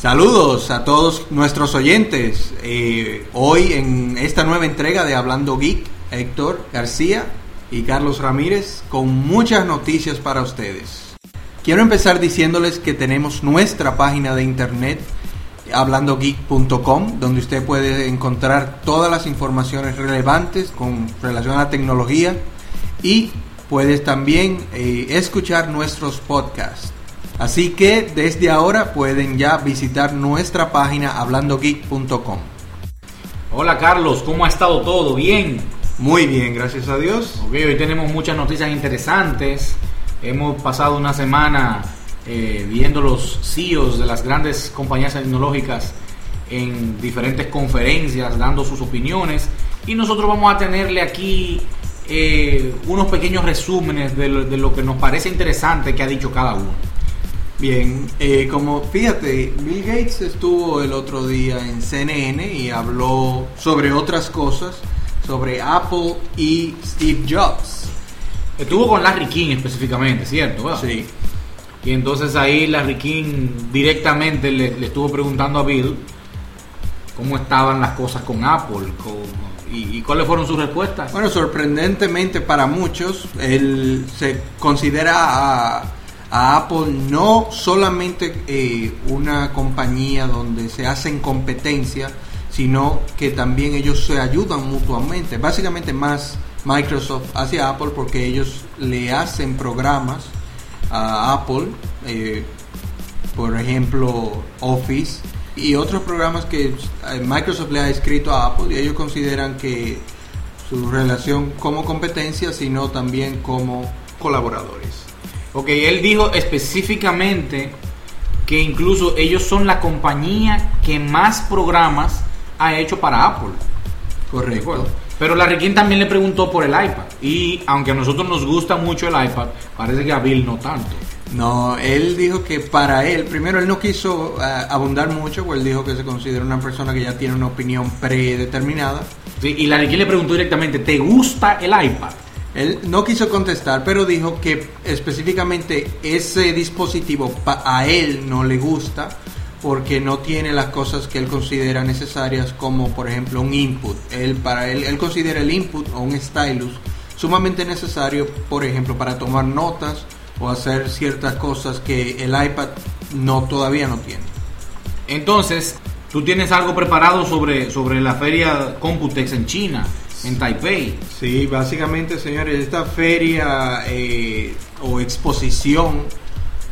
Saludos a todos nuestros oyentes. Eh, hoy en esta nueva entrega de Hablando Geek, Héctor García y Carlos Ramírez con muchas noticias para ustedes. Quiero empezar diciéndoles que tenemos nuestra página de internet hablandogeek.com donde usted puede encontrar todas las informaciones relevantes con relación a la tecnología y puedes también eh, escuchar nuestros podcasts. Así que desde ahora pueden ya visitar nuestra página hablandogeek.com. Hola Carlos, ¿cómo ha estado todo? ¿Bien? Muy bien, gracias a Dios. Ok, hoy tenemos muchas noticias interesantes. Hemos pasado una semana eh, viendo los CEOs de las grandes compañías tecnológicas en diferentes conferencias, dando sus opiniones. Y nosotros vamos a tenerle aquí eh, unos pequeños resúmenes de lo, de lo que nos parece interesante que ha dicho cada uno. Bien, eh, como fíjate, Bill Gates estuvo el otro día en CNN y habló sobre otras cosas, sobre Apple y Steve Jobs. Estuvo con Larry King específicamente, ¿cierto? Sí. Y entonces ahí Larry King directamente le, le estuvo preguntando a Bill cómo estaban las cosas con Apple con- y, y cuáles fueron sus respuestas. Bueno, sorprendentemente para muchos, él se considera a, a Apple no solamente eh, una compañía donde se hacen competencia, sino que también ellos se ayudan mutuamente. Básicamente más Microsoft hacia Apple porque ellos le hacen programas a Apple, eh, por ejemplo Office y otros programas que eh, Microsoft le ha escrito a Apple y ellos consideran que su relación como competencia, sino también como colaboradores. Ok, él dijo específicamente que incluso ellos son la compañía que más programas ha hecho para Apple. Correcto. Pero King también le preguntó por el iPad. Y aunque a nosotros nos gusta mucho el iPad, parece que a Bill no tanto. No, él dijo que para él, primero él no quiso eh, abundar mucho, pues él dijo que se considera una persona que ya tiene una opinión predeterminada. Sí, y King le preguntó directamente, ¿te gusta el iPad? Él no quiso contestar, pero dijo que específicamente ese dispositivo a él no le gusta porque no tiene las cosas que él considera necesarias como por ejemplo un input. Él para él considera el input o un stylus sumamente necesario, por ejemplo, para tomar notas o hacer ciertas cosas que el iPad no todavía no tiene. Entonces, tú tienes algo preparado sobre, sobre la feria Computex en China, en Taipei. Sí, básicamente, señores, esta feria eh, o exposición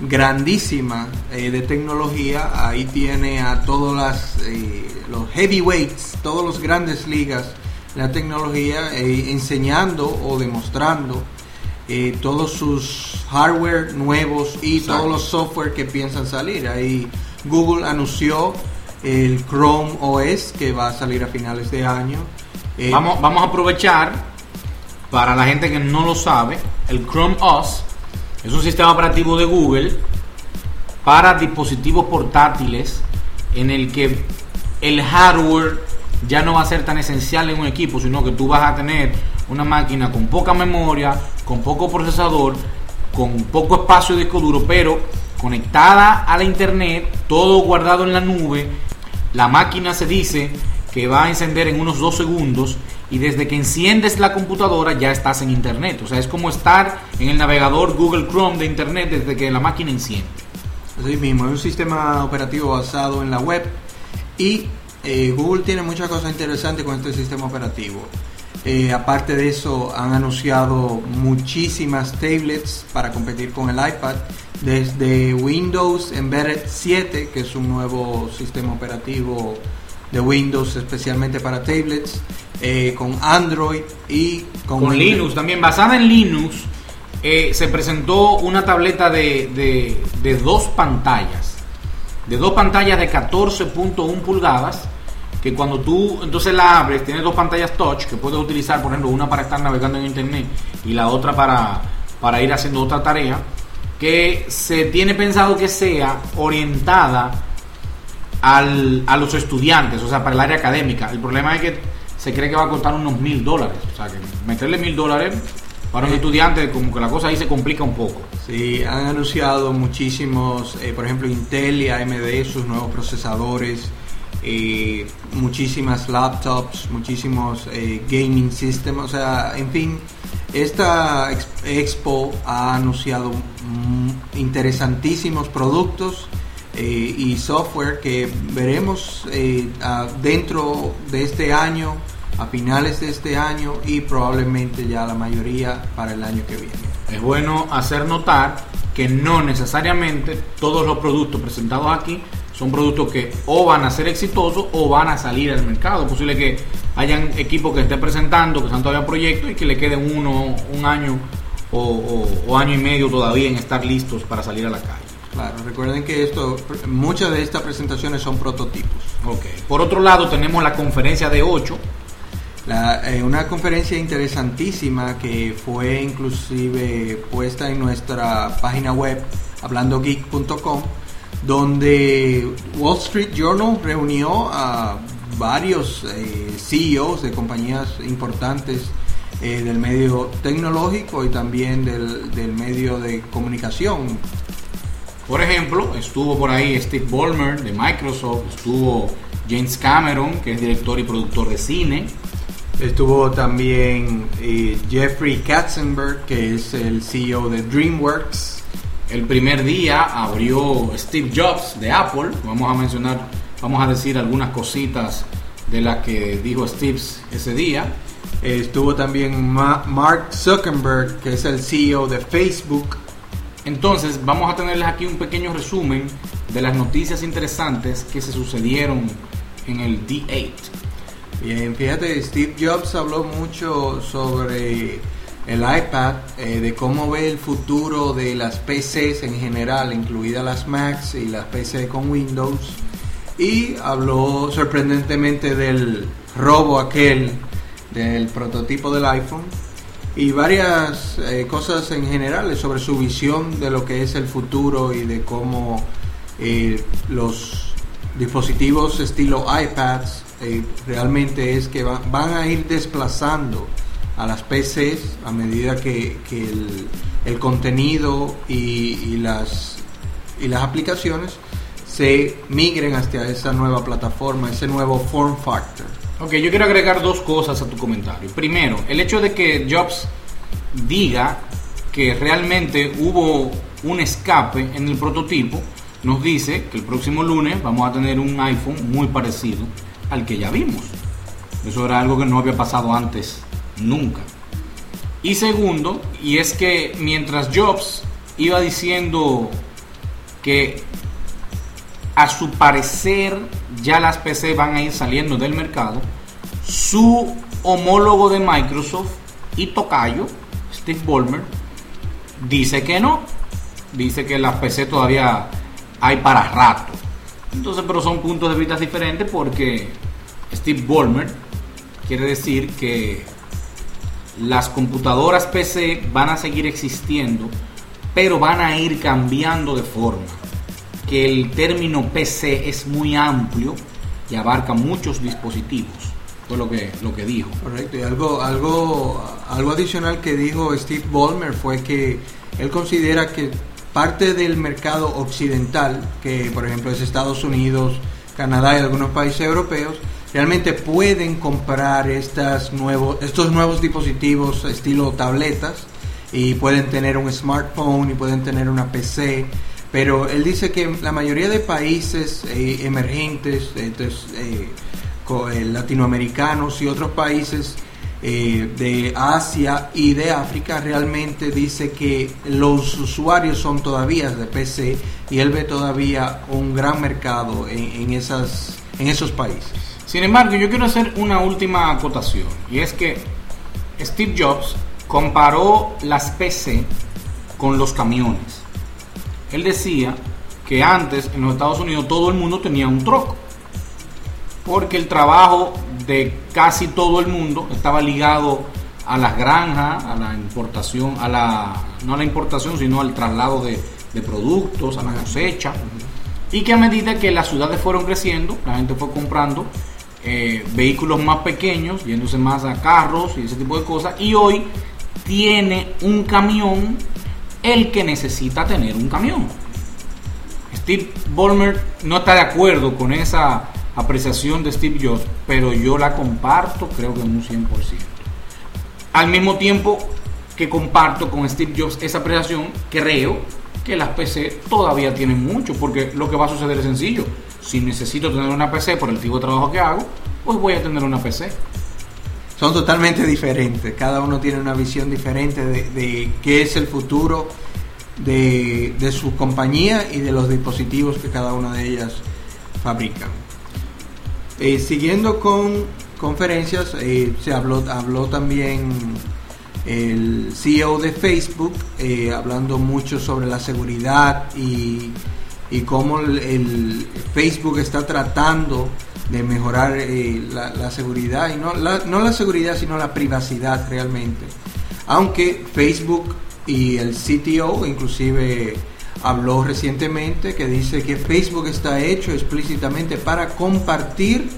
grandísima eh, de tecnología, ahí tiene a todos las, eh, los heavyweights, todos los grandes ligas de la tecnología enseñando o demostrando todos sus hardware nuevos y Exacto. todos los software que piensan salir. Ahí Google anunció el Chrome OS que va a salir a finales de año. Eh, Vamos, vamos a aprovechar, para la gente que no lo sabe, el Chrome OS es un sistema operativo de Google para dispositivos portátiles en el que el hardware ya no va a ser tan esencial en un equipo, sino que tú vas a tener una máquina con poca memoria, con poco procesador, con poco espacio de disco duro, pero conectada a la internet, todo guardado en la nube. La máquina se dice que va a encender en unos dos segundos y desde que enciendes la computadora ya estás en internet. O sea, es como estar en el navegador Google Chrome de internet desde que la máquina enciende. Así mismo, es un sistema operativo basado en la web y eh, Google tiene muchas cosas interesantes con este sistema operativo. Eh, aparte de eso, han anunciado muchísimas tablets para competir con el iPad, desde Windows Embedded 7, que es un nuevo sistema operativo de Windows especialmente para tablets, eh, con Android y con, Con Linux también, basada en Linux, eh, se presentó una tableta de, de- de dos pantallas. De dos pantallas de 14.1 pulgadas. Que cuando tú entonces la abres, tienes dos pantallas touch que puedes utilizar, por ejemplo, una para estar navegando en internet y la otra para, para ir haciendo otra tarea. Que se tiene pensado que sea orientada al- a los estudiantes, o sea, para el área académica. El problema es que se cree que va a costar unos mil dólares. O sea, que meterle mil dólares Para un estudiante, como que la cosa ahí se complica un poco. Sí, han anunciado muchísimos, eh, por ejemplo, Intel y AMD, sus nuevos procesadores, eh, muchísimas laptops, muchísimos eh, gaming systems, o sea, en fin, esta ex- expo ha anunciado interesantísimos productos eh, y software que veremos eh, dentro de este año, a finales de este año y probablemente ya la mayoría para el año que viene. Es bueno hacer notar que no necesariamente todos los productos presentados aquí son productos que o van a ser exitosos o van a salir al mercado. Es posible que hayan equipos que estén presentando, que están todavía proyectos y que le queden uno, un año o año y medio todavía en estar listos para salir a la calle. Claro, recuerden que esto, muchas de estas presentaciones son prototipos. Ok. Por otro lado, tenemos la conferencia de 8. La- eh, una conferencia interesantísima que fue inclusive puesta en nuestra página web hablandogeek.com donde Wall Street Journal reunió a varios eh, CEOs de compañías importantes eh, del medio tecnológico y también del, del medio de comunicación. Por ejemplo, estuvo por ahí Steve Ballmer de Microsoft, estuvo James Cameron, que es director y productor de cine, Estuvo también eh, Jeffrey Katzenberg, que es el CEO de DreamWorks. El primer día abrió Steve Jobs de Apple. Vamos a mencionar, vamos a decir algunas cositas de las que dijo Steve ese día. Estuvo también Ma- Mark Zuckerberg, que es el CEO de Facebook. Entonces, vamos a tenerles aquí un pequeño resumen de las noticias interesantes que se sucedieron en el D8. Bien, fíjate, Steve Jobs habló mucho sobre el iPad, eh, de cómo ve el futuro de las PCs en general, incluidas las Macs y las PC con Windows. Y habló sorprendentemente del robo aquel del prototipo del iPhone y varias eh, cosas en general sobre su visión de lo que es el futuro y de cómo eh, los dispositivos estilo iPads eh, realmente es que va- van a ir desplazando a las PCs a medida que, el contenido y, y las, y las aplicaciones se migren hacia esa nueva plataforma, ese nuevo form factor. Ok, yo quiero agregar dos cosas a tu comentario. Primero, el hecho de que Jobs diga que realmente hubo un escape en el prototipo nos dice que el próximo lunes vamos a tener un iPhone muy parecido al que ya vimos. Eso era algo que no había pasado antes nunca. Y segundo, y es que mientras Jobs iba diciendo que a su parecer ya las PC van a ir saliendo del mercado, su homólogo de Microsoft y Tocayo, Steve Ballmer, dice que no. Dice que las PC todavía hay para rato. Entonces, pero son puntos de vista diferentes porque Steve Ballmer quiere decir que las computadoras PC van a seguir existiendo, pero van a ir cambiando de forma. Que el término PC es muy amplio y abarca muchos dispositivos. Fue lo que, lo que dijo. Correcto, y algo, algo, algo adicional que dijo Steve Ballmer fue que él considera que parte del mercado occidental, que por ejemplo es Estados Unidos, Canadá y algunos países europeos, realmente pueden comprar estas nuevos, estos nuevos dispositivos estilo tabletas y pueden tener un smartphone y pueden tener una PC. Pero él dice que la mayoría de países eh, emergentes, entonces, eh, co- eh, latinoamericanos y otros países de Asia y de África realmente dice que los usuarios son todavía de PC y él ve todavía un gran mercado en esas, en esos países. Sin embargo, yo quiero hacer una última acotación. Y es que Steve Jobs comparó las PC con los camiones. Él decía que antes en los Estados Unidos todo el mundo tenía un troco. Porque el trabajo de casi todo el mundo estaba ligado a las granjas, a la importación, a la, no a la importación, sino al traslado de, productos, a la cosecha. Y que a medida que las ciudades fueron creciendo, la gente fue comprando eh, vehículos más pequeños, yéndose más a carros y ese tipo de cosas. Y hoy tiene un camión el que necesita tener un camión. Steve Ballmer no está de acuerdo con esa apreciación de Steve Jobs, pero yo la comparto creo que en un 100%. Al mismo tiempo que comparto con Steve Jobs esa apreciación, creo que las PC todavía tienen mucho, porque lo que va a suceder es sencillo. Si necesito tener una PC por el tipo de trabajo que hago, pues voy a tener una PC. Son totalmente diferentes, cada uno tiene una visión diferente de, qué es el futuro de, de su compañía y de los dispositivos que cada una de ellas fabrican. Eh, siguiendo con conferencias, eh, se habló, habló también el CEO de Facebook, eh, hablando mucho sobre la seguridad y, y cómo el, Facebook está tratando de mejorar la, seguridad, y no la, no la seguridad, sino la privacidad realmente. Aunque Facebook y el CTO inclusive habló recientemente que dice que Facebook está hecho explícitamente para compartir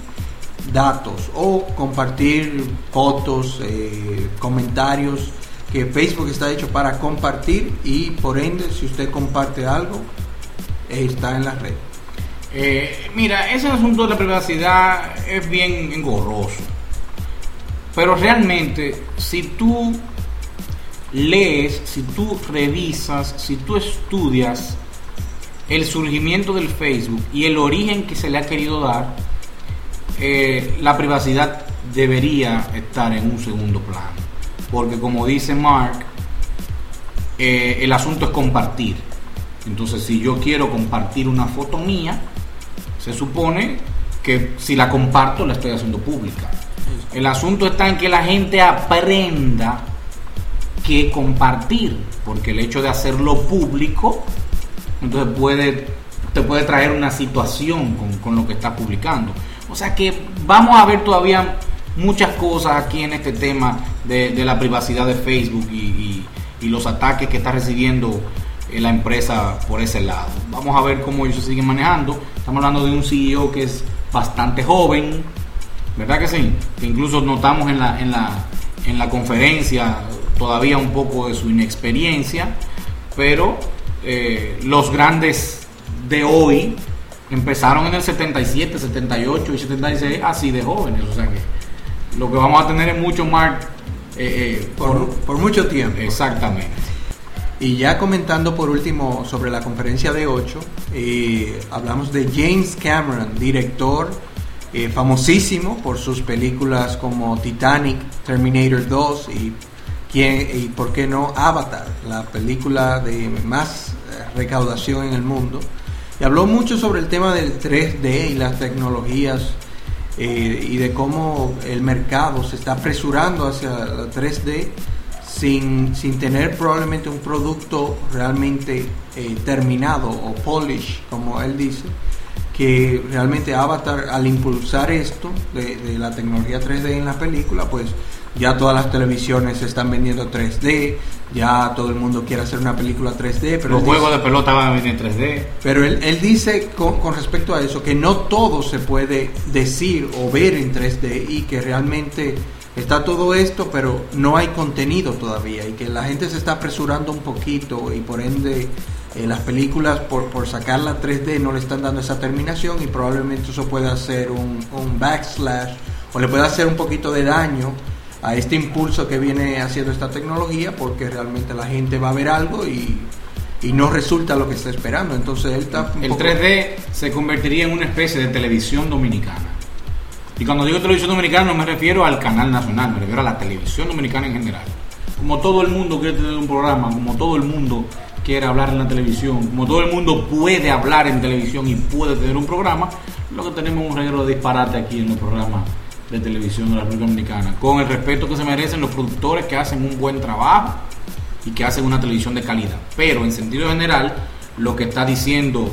datos o compartir fotos, eh, comentarios, que Facebook está hecho para compartir y por ende si usted comparte algo, está en la red. Eh, mira, ese asunto de la privacidad es bien engorroso. Pero realmente, si tú lees, si tú revisas, si tú estudias el surgimiento del Facebook y el origen que se le ha querido dar, eh, la privacidad debería estar en un segundo plano. Porque como dice Mark, eh, el asunto es compartir. Entonces, si yo quiero compartir una foto mía, se supone que si la comparto la estoy haciendo pública. El asunto está en que la gente aprenda que compartir, porque el hecho de hacerlo público, entonces puede, te puede traer una situación con, lo que estás publicando. O sea que vamos a ver todavía muchas cosas aquí en este tema de, la privacidad de Facebook y, los ataques que está recibiendo la empresa por ese lado. Vamos a ver cómo ellos se siguen manejando. Estamos hablando de un CEO que es bastante joven, ¿verdad que sí? Que incluso notamos en la, en la, en la conferencia todavía un poco de su inexperiencia, pero eh, los grandes de hoy empezaron en el 77, 78 y 76 así de jóvenes, o sea que lo que vamos a tener es mucho más eh, eh, por, mucho tiempo. Exactamente. Y ya comentando por último sobre la conferencia de 8, hablamos de James Cameron, director famosísimo por sus películas como Titanic, Terminator 2 y ¿Quién, y por qué no Avatar, la película de más eh, recaudación en el mundo. Y habló mucho sobre el tema del 3D y las tecnologías eh, y de cómo el mercado se está apresurando hacia el 3D sin, sin tener probablemente un producto realmente eh, terminado o polish, como él dice, que realmente Avatar al impulsar esto de, de la tecnología 3D en la película, pues ya todas las televisiones se están vendiendo 3D, ya todo el mundo quiere hacer una película 3D. Pero Los juegos de pelota van a venir en 3D. Pero él, él dice con, con, respecto a eso que no todo se puede decir o ver en 3D y que realmente está todo esto, pero no hay contenido todavía y que la gente se está apresurando un poquito y por ende eh, las películas por, por sacarla 3D no le están dando esa terminación y probablemente eso puede hacer un, un backslash o le puede hacer un poquito de daño a este impulso que viene haciendo esta tecnología porque realmente la gente va a ver algo y, no resulta lo que está esperando. Entonces él está El 3D se convertiría en una especie de televisión dominicana. Y cuando digo televisión dominicana no me refiero al canal nacional, me refiero a la televisión dominicana en general. Como todo el mundo quiere tener un programa, como todo el mundo quiere hablar en la televisión, como todo el mundo puede hablar en televisión y puede tener un programa, lo que tenemos es un regalo de disparate aquí en los programas de televisión de la República Dominicana, con el respeto que se merecen los productores que hacen un buen trabajo y que hacen una televisión de calidad. Pero en sentido general, lo que está diciendo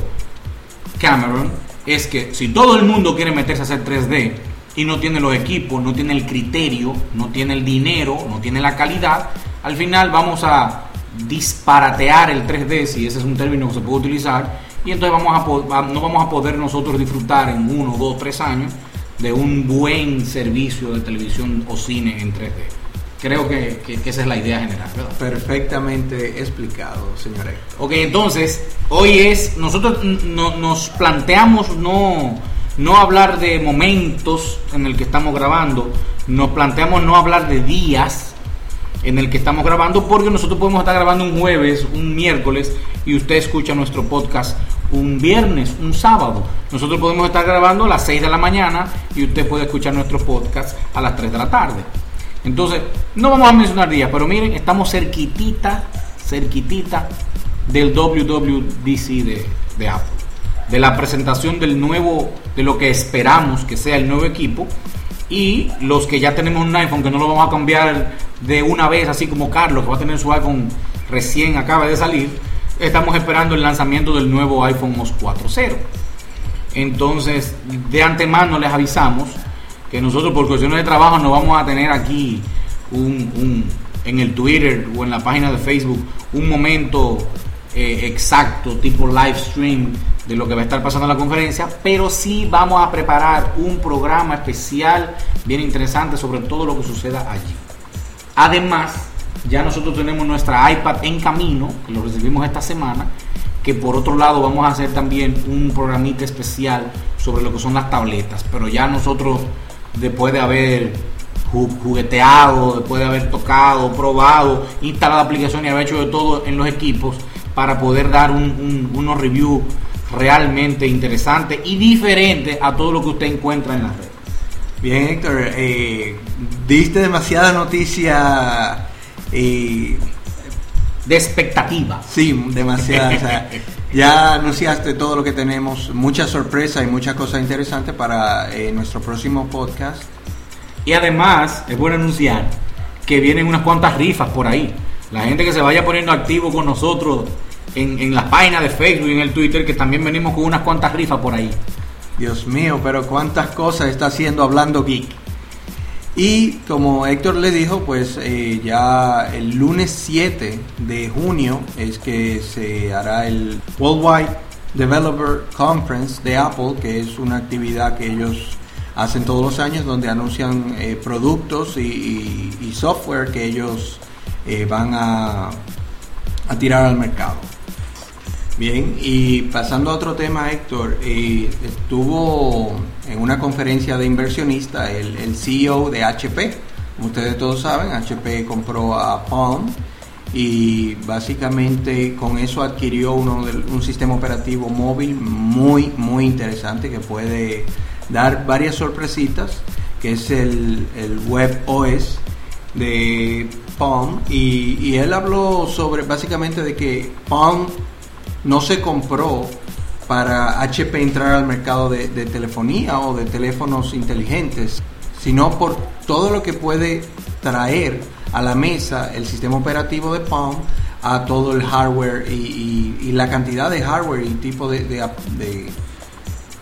Cameron es que si todo el mundo quiere meterse a hacer 3D y no tiene los equipos, no tiene el criterio, no tiene el dinero, no tiene la calidad, al final vamos a disparatear el 3D, si ese es un término que se puede utilizar, y entonces vamos a, no vamos a poder nosotros disfrutar en uno, dos, tres años de un buen servicio de televisión o cine en 3D. Creo que, que- que esa es la idea general, ¿verdad? Perfectamente explicado, señor Héctor. Ok, entonces, hoy es, nosotros no- nos planteamos no, no hablar de momentos en el que estamos grabando, nos planteamos no hablar de días en el que estamos grabando, porque nosotros podemos estar grabando un jueves, un miércoles, y usted escucha nuestro podcast un viernes, un sábado. Nosotros podemos estar grabando a las 6 de la mañana y usted puede escuchar nuestro podcast a las 3 de la tarde. Entonces, no vamos a mencionar días, pero miren, estamos cerquitita, cerquitita del WWDC de, de Apple. De la presentación del nuevo, de lo que esperamos que sea el nuevo equipo. Y los que ya tenemos un iPhone, que no lo vamos a cambiar de una vez, así como Carlos, que va a tener su iPhone recién acaba de salir, estamos esperando el lanzamiento del nuevo iPhone OS 4.0. Entonces, de antemano les avisamos que nosotros por cuestiones de trabajo no vamos a tener aquí un, un- en el Twitter o en la página de Facebook un momento eh, exacto, tipo live stream de lo que va a estar pasando en la conferencia, pero sí vamos a preparar un programa especial bien interesante sobre todo lo que suceda allí. Además, ya nosotros tenemos nuestra iPad en camino, que lo recibimos esta semana, que por otro lado vamos a hacer también un programita especial sobre lo que son las tabletas, pero ya nosotros después de haber ju- jugueteado, después de haber tocado, probado, instalado aplicaciones y haber hecho de todo en los equipos para poder dar un- un- unos reviews realmente interesantes y diferentes a todo lo que usted encuentra en las redes. Bien, Héctor, eh, diste demasiada noticia. eh, De expectativa. sí, demasiada. o sea, ya anunciaste todo lo que tenemos, mucha sorpresa y muchas cosas interesantes para eh, nuestro próximo podcast. Y además, es bueno anunciar que vienen unas cuantas rifas por ahí. La gente que se vaya poniendo activo con nosotros en, en las páginas de Facebook y en el Twitter, que también venimos con unas cuantas rifas por ahí. Dios mío, pero cuántas cosas está haciendo Hablando Geek. Y como Héctor le dijo, pues eh, ya el lunes 7 de junio es que se hará el Worldwide Developer Conference de Apple, que es una actividad que ellos hacen todos los años donde anuncian eh, productos y, software que ellos eh, van a tirar al mercado. Bien, y pasando a otro tema, Héctor, eh, estuvo en una conferencia de inversionista el, el CEO de HP. Como ustedes todos saben, HP compró a Palm y básicamente con eso adquirió uno del- un sistema operativo móvil muy, muy interesante que puede dar varias sorpresitas, que es el, el Web OS de Palm. Y, y él habló sobre básicamente de que Palm no se compró para HP entrar al mercado de, telefonía o de teléfonos inteligentes, sino por todo lo que puede traer a la mesa el sistema operativo de Palm a todo el hardware y, la cantidad de hardware y tipo de-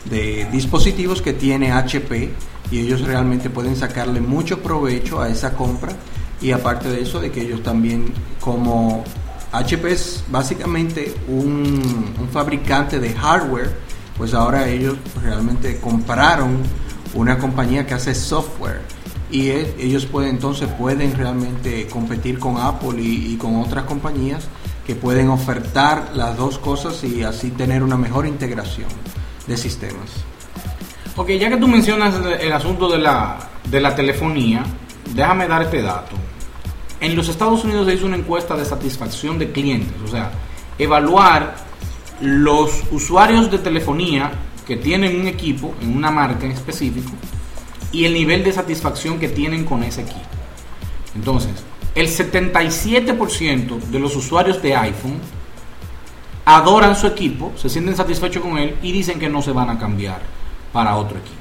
de dispositivos que tiene HP y ellos realmente pueden sacarle mucho provecho a esa compra y aparte de eso de que ellos también como HP es básicamente un, fabricante de hardware pues ahora ellos realmente compraron una compañía que hace software y e- ellos pueden entonces pueden realmente competir con Apple y, con otras compañías que pueden ofertar las dos cosas y así tener una mejor integración de sistemas. Ok, ya que tú mencionas el asunto de la, de la telefonía, déjame dar este dato. En los Estados Unidos se hizo una encuesta de satisfacción de clientes, o sea, evaluar los usuarios de telefonía que tienen un equipo en una marca en específico y el nivel de satisfacción que tienen con ese equipo. Entonces, el 77% de los usuarios de iPhone adoran su equipo, se sienten satisfechos con él y dicen que no se van a cambiar para otro equipo.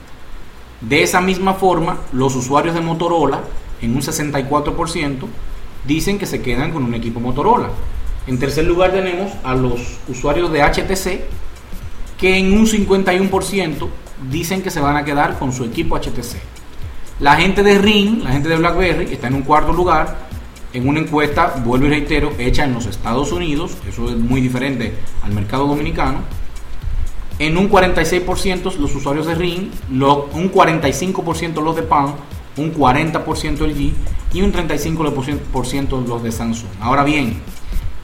De esa misma forma, los usuarios de Motorola, en un 64%, dicen que se quedan con un equipo Motorola. En tercer lugar tenemos a los usuarios de HTC, que en un 51% dicen que se van a quedar con su equipo HTC. La gente de Ring, la gente de BlackBerry, está en un cuarto lugar en una encuesta, vuelvo y reitero, hecha en los Estados Unidos, eso es muy diferente al mercado dominicano. En un 46% los usuarios de Ring, un 45% los de Palm, un 40% LG y un 35% los de Samsung. Ahora bien,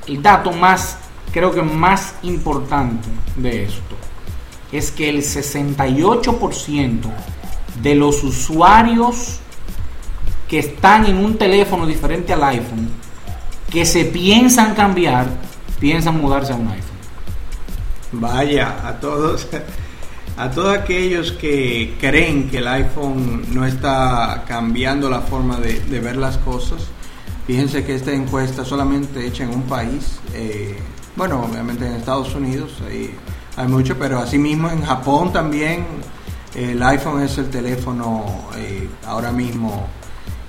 el dato más, creo que más importante de esto es que el 68% de los usuarios que están en un teléfono diferente al iPhone, que se piensan cambiar, piensan mudarse a un iPhone. Vaya, a todos, a todos aquellos que creen que el iPhone no está cambiando la forma de, ver las cosas, fíjense que esta encuesta solamente hecha en un país, eh, bueno, obviamente en Estados Unidos hay, mucho, pero asimismo en Japón también el iPhone es el teléfono eh, ahora mismo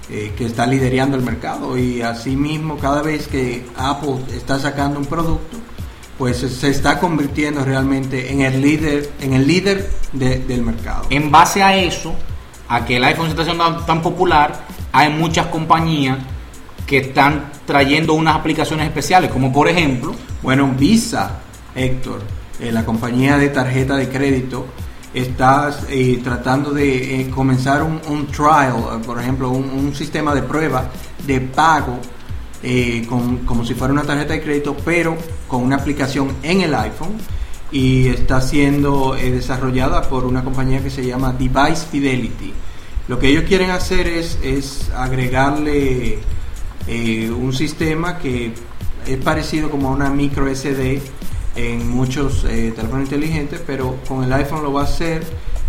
eh, que está liderando el mercado. Y asimismo cada vez que Apple está sacando un producto pues se está convirtiendo realmente en el líder en el líder del mercado. En base a eso a que el iPhone se está haciendo tan, popular hay muchas compañías que están trayendo unas aplicaciones especiales como por ejemplo bueno Visa Héctor eh, la compañía de tarjeta de crédito estás eh, tratando de eh, comenzar un, trial, eh, por ejemplo, un, sistema de prueba de pago como si fuera una tarjeta de crédito, pero con una aplicación en el iPhone y está siendo desarrollada por una compañía que se llama Device Fidelity. Lo que ellos quieren hacer es, agregarle un sistema que es parecido como a una micro SD en muchos eh, teléfonos inteligentes, pero con el iPhone lo va a hacer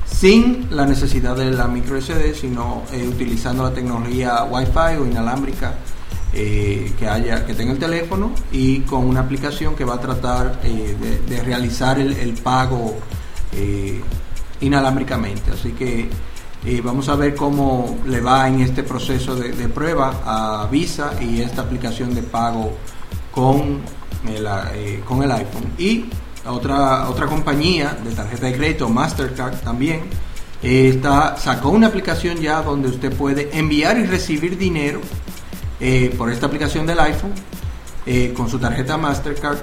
sin la necesidad de la micro SD, sino eh, utilizando la tecnología Wi-Fi o inalámbrica eh, que haya que tenga el teléfono y con una aplicación que va a tratar de, realizar el, pago inalámbricamente. Así que vamos a ver cómo le va en este proceso de, prueba a Visa y esta aplicación de pago con eh, con el iPhone. Y otra, otra compañía de tarjeta de crédito, Mastercard también, eh, está, sacó una aplicación ya donde usted puede enviar y recibir dinero eh, por esta aplicación del iPhone con su tarjeta Mastercard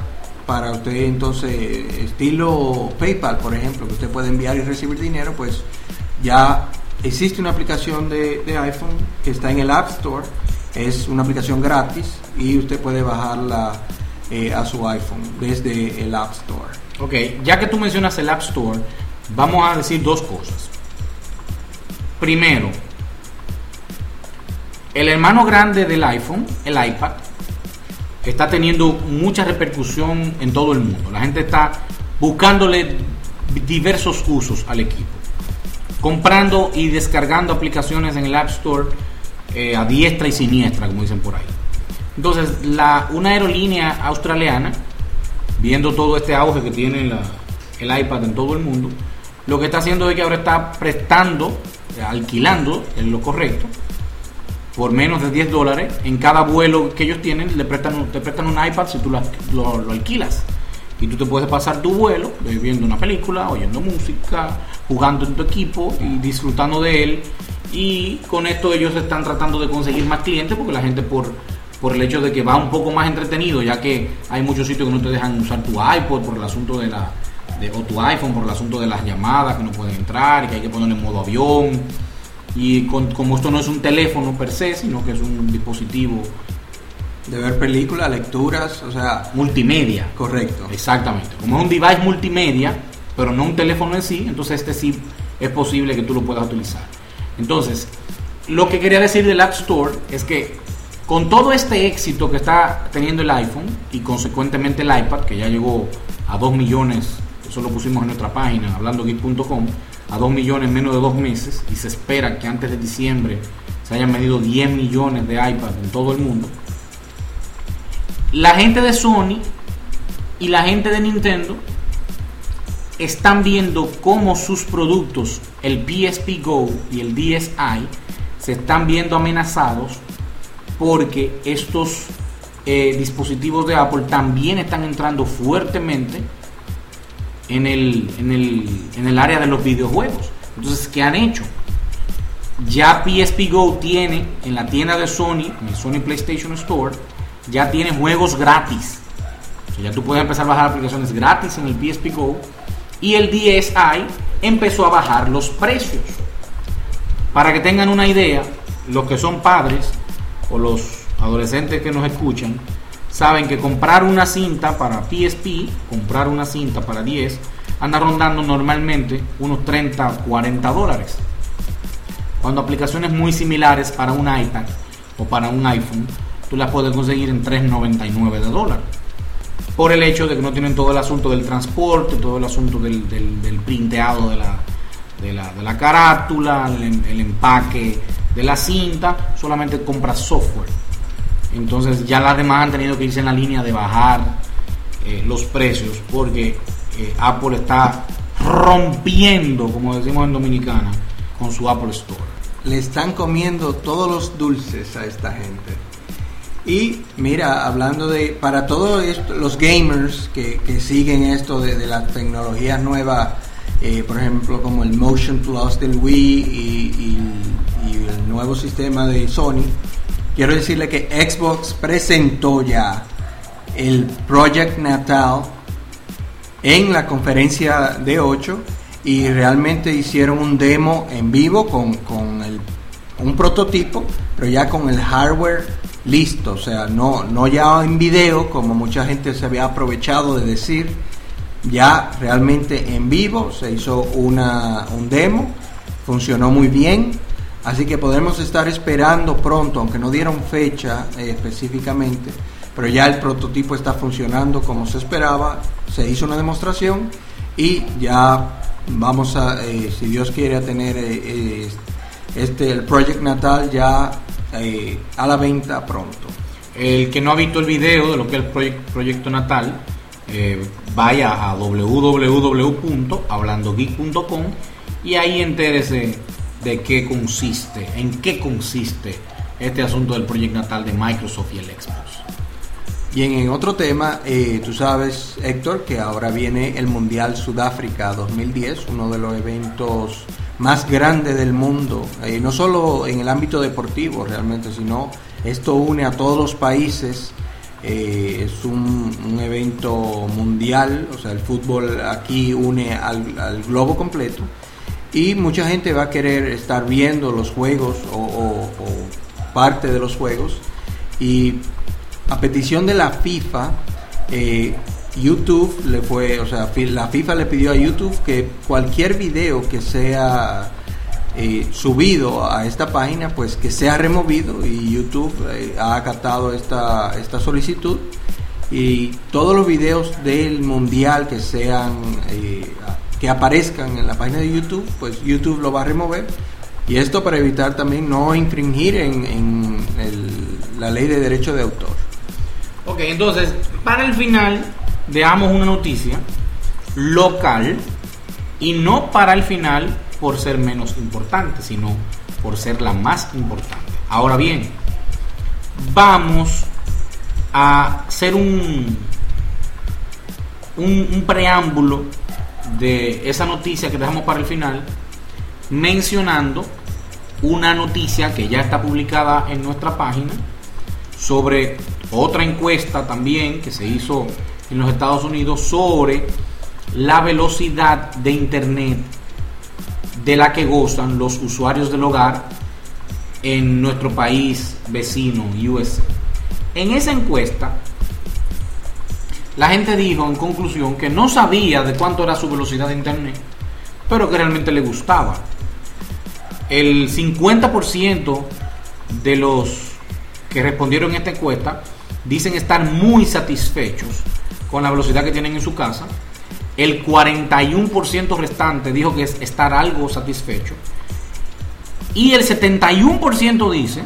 para usted entonces estilo PayPal por ejemplo que usted puede enviar y recibir dinero pues ya existe una aplicación de, de iPhone que está en el App Store es una aplicación gratis y usted puede bajarla eh, a su iPhone desde el App Store. Ok, ya que tú mencionas el App Store, vamos a decir dos cosas. Primero, el hermano grande del iPhone, el iPad, está teniendo mucha repercusión en todo el mundo. La gente está buscándole diversos usos al equipo. Comprando y descargando aplicaciones en el App Store eh, a diestra y siniestra, como dicen por ahí. Entonces, una aerolínea australiana, viendo todo este auge que tiene el iPad en todo el mundo, lo que está haciendo es que ahora está prestando, alquilando, en lo correcto, por menos de 10 dólares, en cada vuelo que ellos tienen, le prestan, te prestan un iPad si tú lo, alquilas. Y tú te puedes pasar tu vuelo viendo una película, oyendo música, jugando en tu equipo y disfrutando de él. Y con esto ellos están tratando de conseguir más clientes porque la gente por por el hecho de que va un poco más entretenido, ya que hay muchos sitios que no te dejan usar tu iPod por el asunto de la de, o tu iPhone por el asunto de las llamadas que no pueden entrar y que hay que poner en modo avión. Y como esto no es un teléfono per se, sino que es un dispositivo de ver películas, lecturas, o sea, multimedia. Correcto. Exactamente. Como es un device multimedia, pero no un teléfono en sí, entonces este sí es posible que tú lo puedas utilizar. Entonces, lo que quería decir del App Store es que con todo este éxito que está teniendo el iPhone y consecuentemente el iPad, que ya llegó a 2 millones, eso lo pusimos en nuestra página, hablandogeek.com, a 2 millones en menos de dos meses, y se espera que antes de diciembre se hayan medido 10 millones de iPads en todo el mundo. La gente de Sony y la gente de Nintendo están viendo cómo sus productos, el PSP Go y el DSi, se están viendo amenazados porque estos eh, dispositivos de Apple también están entrando fuertemente en el, en, el, en el área de los videojuegos. Entonces, ¿qué han hecho? Ya PSP Go tiene en la tienda de Sony, en el Sony PlayStation Store, ya tiene juegos gratis. ya tú puedes empezar a bajar aplicaciones gratis en el PSP Go. Y el DSi empezó a bajar los precios. Para que tengan una idea, los que son padres, o los adolescentes que nos escuchan saben que comprar una cinta para PSP, comprar una cinta para 10, anda rondando normalmente unos 30, 40 dólares. Cuando aplicaciones muy similares para un iPad o para un iPhone, tú las puedes conseguir en 3.99 de dólares. Por el hecho de que no tienen todo el asunto del transporte, todo el asunto del, del, printeado de la, de la, de la carátula, el, el empaque de la cinta, solamente compras software. Entonces ya las demás han tenido que irse en la línea de bajar eh, los precios porque eh, Apple está rompiendo, como decimos en Dominicana, con su Apple Store. Le están comiendo todos los dulces a esta gente. Y mira, hablando de, para todos los gamers que, siguen esto de, la tecnología nueva, eh, por ejemplo, como el Motion Plus del Wii y el nuevo sistema de Sony, quiero decirle que Xbox presentó ya el Project Natal en la conferencia de 8 y realmente hicieron un demo en vivo con, un prototipo, pero ya con el hardware listo, o sea, no, no ya en video como mucha gente se había aprovechado de decir, ya realmente en vivo se hizo una, un demo, funcionó muy bien, Así que podemos estar esperando pronto, aunque no dieron fecha eh, específicamente, pero ya el prototipo está funcionando como se esperaba, se hizo una demostración y ya vamos a, eh, si Dios quiere, a tener eh, este, el Project Natal ya a la venta pronto. El que no ha visto el video de lo que es el Proyecto Natal, vaya a www.hablandogeek.com y ahí entérese de qué consiste, en qué consiste este asunto del proyecto natal de Microsoft y el Xbox. Bien, en otro tema, eh, tú sabes, Héctor, que ahora viene el Mundial Sudáfrica 2010, uno de los eventos más grandes del mundo, eh, no solo en el ámbito deportivo realmente, sino esto une a todos los países, eh, es un, evento mundial, o sea, el fútbol aquí une al globo completo y mucha gente va a querer estar viendo los juegos o, parte de los juegos. Y a petición de la FIFA eh, YouTube le fue o sea la FIFA le pidió a YouTube que cualquier video que sea eh, subido a esta página pues que sea removido y YouTube eh, ha acatado esta, esta solicitud. Y todos los videos del mundial que sean que aparezcan en la página de YouTube, pues YouTube lo va a remover. Y esto para evitar también no infringir en, la ley de derecho de autor. Ok, entonces, para el final, veamos una noticia local y no para el final por ser menos importante, sino por ser la más importante. Ahora bien, vamos a hacer un, un, un preámbulo de esa noticia que dejamos para el final, mencionando una noticia que ya está publicada en nuestra página sobre otra encuesta también que se hizo en los Estados Unidos sobre la velocidad de internet de la que gozan los usuarios del hogar en nuestro país vecino, USA. En esa encuesta la gente dijo en conclusión que no sabía de cuánto era su velocidad de internet, pero que realmente le gustaba. El 50% de los que respondieron a esta encuesta dicen estar muy satisfechos con la velocidad que tienen en su casa. El 41% restante dijo que es estar algo satisfecho. Y el 71% dice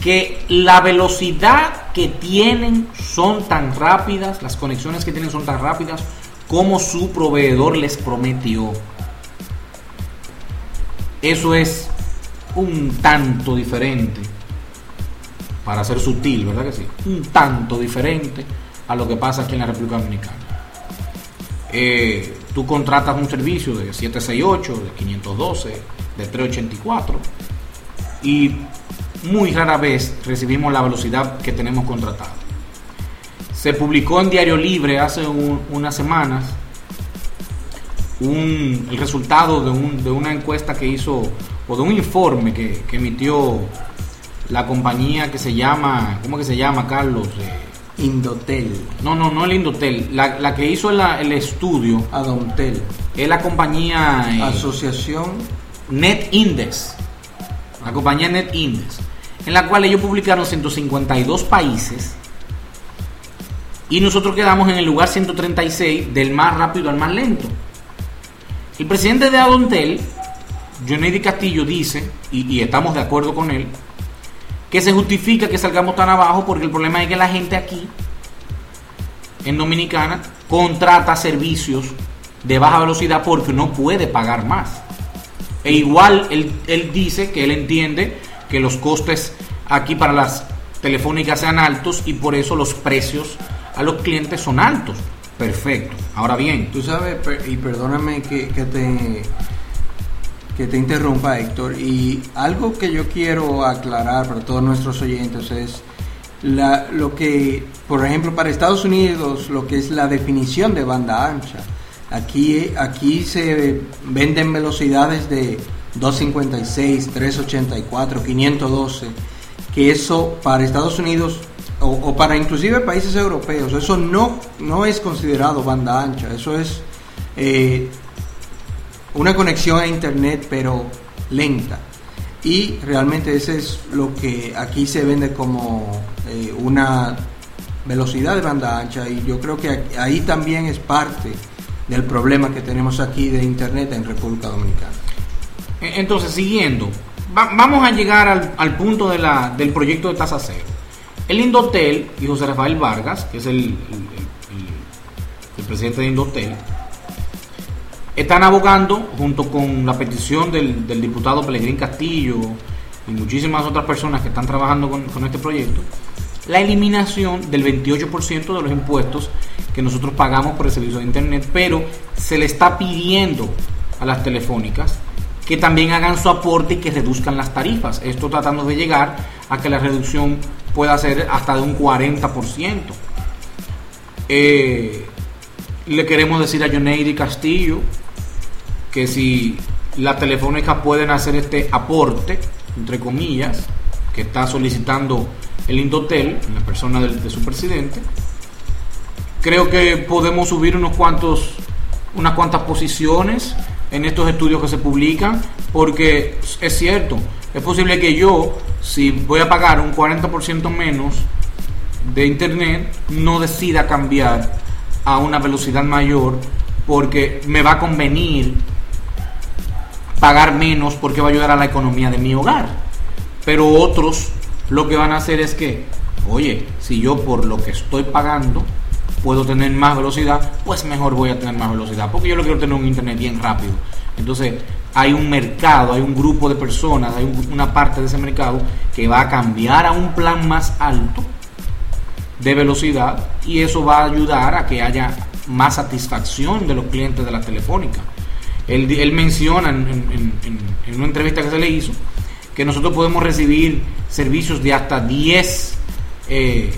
que la velocidad que tienen son tan rápidas, las conexiones que tienen son tan rápidas como su proveedor les prometió. Eso es un tanto diferente, para ser sutil, ¿verdad que sí? Un tanto diferente a lo que pasa aquí en la República Dominicana. Eh, tú contratas un servicio de 768, de 512, de 384 y muy rara vez recibimos la velocidad que tenemos contratada. Se publicó en Diario Libre hace unas semanas el resultado de, una encuesta que hizo, o de un informe que, emitió la compañía que se llama, ¿cómo que se llama, Carlos? Eh, Indotel. No, no, no el Indotel. La, la que hizo el estudio. Adontel. Es la compañía. Eh, Asociación. NetIndex. La compañía NetIndex. En la cual ellos publicaron 152 países. Y nosotros quedamos en el lugar 136 del más rápido al más lento. El presidente de Adontel, Johnny Castillo, dice, y estamos de acuerdo con él, que se justifica que salgamos tan abajo porque el problema es que la gente aquí, en Dominicana, contrata servicios de baja velocidad porque no puede pagar más. E igual él, él dice que él entiende que los costes aquí para las telefónicas sean altos y por eso los precios a los clientes son altos. Perfecto. Ahora bien. Tú sabes, y perdóname que, que te que te interrumpa, Héctor. Y algo que yo quiero aclarar para todos nuestros oyentes es lo que, por ejemplo, para Estados Unidos, lo que es la definición de banda ancha. Aquí, aquí se venden velocidades de 256, 384, 512, que eso para Estados Unidos o, para inclusive países europeos, eso no, no es considerado banda ancha, eso es eh, una conexión a internet pero lenta. Y realmente ese es lo que aquí se vende como eh, una velocidad de banda ancha y yo creo que ahí también es parte del problema que tenemos aquí de internet en República Dominicana. E, entonces, siguiendo, vamos a llegar al, punto del proyecto de tasa cero. El Indotel y José Rafael Vargas, que es el presidente de Indotel, están abogando, junto con la petición del, diputado Pelegrín Castillo y muchísimas otras personas que están trabajando con, este proyecto, la eliminación del 28% de los impuestos que nosotros pagamos por el servicio de Internet, pero se le está pidiendo a las telefónicas que también hagan su aporte y que reduzcan las tarifas. Esto tratando de llegar a que la reducción pueda ser hasta de un 40%. Eh, le queremos decir a Joneidi Castillo que si las telefónicas pueden hacer este aporte, entre comillas, que está solicitando el Indotel, en la persona de, su presidente, creo que podemos subir unos cuantos, unas cuantas posiciones en estos estudios que se publican, porque es cierto, es posible que yo, si voy a pagar un 40% menos de internet, no decida cambiar a una velocidad mayor porque me va a convenir pagar menos porque va a ayudar a la economía de mi hogar. Pero otros lo que van a hacer es que, oye, si yo por lo que estoy pagando puedo tener más velocidad, pues mejor voy a tener más velocidad, porque yo lo quiero tener un internet bien rápido. Entonces, hay un mercado, hay un grupo de personas, hay una parte de ese mercado que va a cambiar a un plan más alto de velocidad y eso va a ayudar a que haya más satisfacción de los clientes de la telefónica. Él, menciona en, una entrevista que se le hizo que nosotros podemos recibir servicios de hasta 10 eh,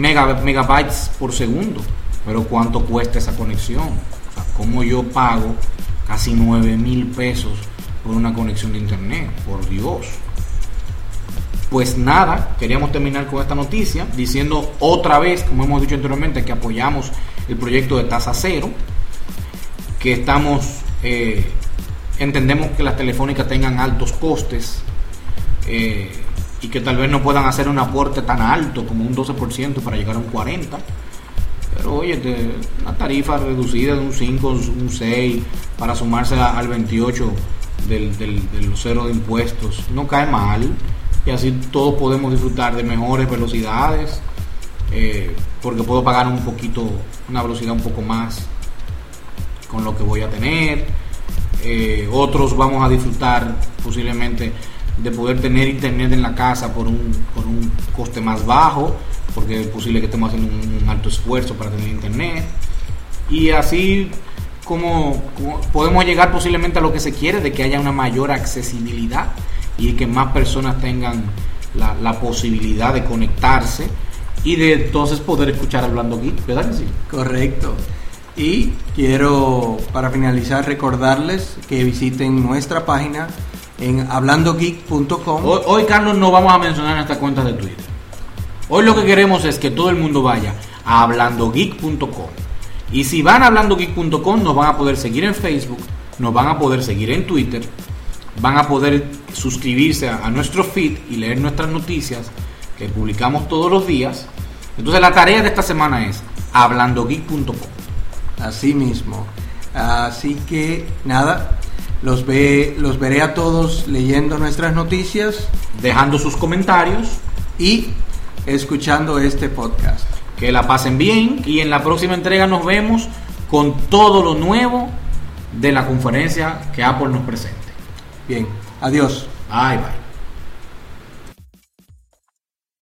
megabytes por segundo. Pero ¿cuánto cuesta esa conexión? O ¿Cómo yo pago casi 9 mil pesos por una conexión de internet? Por Dios. Pues nada, queríamos terminar con esta noticia diciendo otra vez, como hemos dicho anteriormente, que apoyamos el proyecto de tasa cero que estamos, eh, entendemos que las telefónicas tengan altos costes eh, y que tal vez no puedan hacer un aporte tan alto como un 12% para llegar a un 40%. Pero oye, una tarifa reducida de un 5, un 6 para sumarse al 28 del, del, cero de impuestos no cae mal y así todos podemos disfrutar de mejores velocidades eh, porque puedo pagar un poquito, una velocidad un poco más con lo que voy a tener. Eh, otros vamos a disfrutar posiblemente de poder tener internet en la casa por un, por un coste más bajo, porque es posible que estemos haciendo un, alto esfuerzo para tener internet. Y así como, podemos llegar posiblemente a lo que se quiere, de que haya una mayor accesibilidad y que más personas tengan la, la posibilidad de conectarse y de entonces poder escuchar hablando Geek, ¿verdad que sí? Correcto. Y quiero, para finalizar, recordarles que visiten nuestra página en hablandogeek.com. Hoy, hoy, Carlos, no vamos a mencionar nuestras cuentas de Twitter. Hoy lo que queremos es que todo el mundo vaya a hablandogeek.com. Y si van a hablandogeek.com, nos van a poder seguir en Facebook, nos van a poder seguir en Twitter, van a poder suscribirse a, a nuestro feed y leer nuestras noticias que publicamos todos los días. Entonces la tarea de esta semana es hablandogeek.com. Así mismo. Así que nada, los ve, los veré a todos leyendo nuestras noticias, dejando sus comentarios y escuchando este podcast. Que la pasen bien y en la próxima entrega nos vemos con todo lo nuevo de la conferencia que Apple nos presente. Bien, adiós. Bye bye.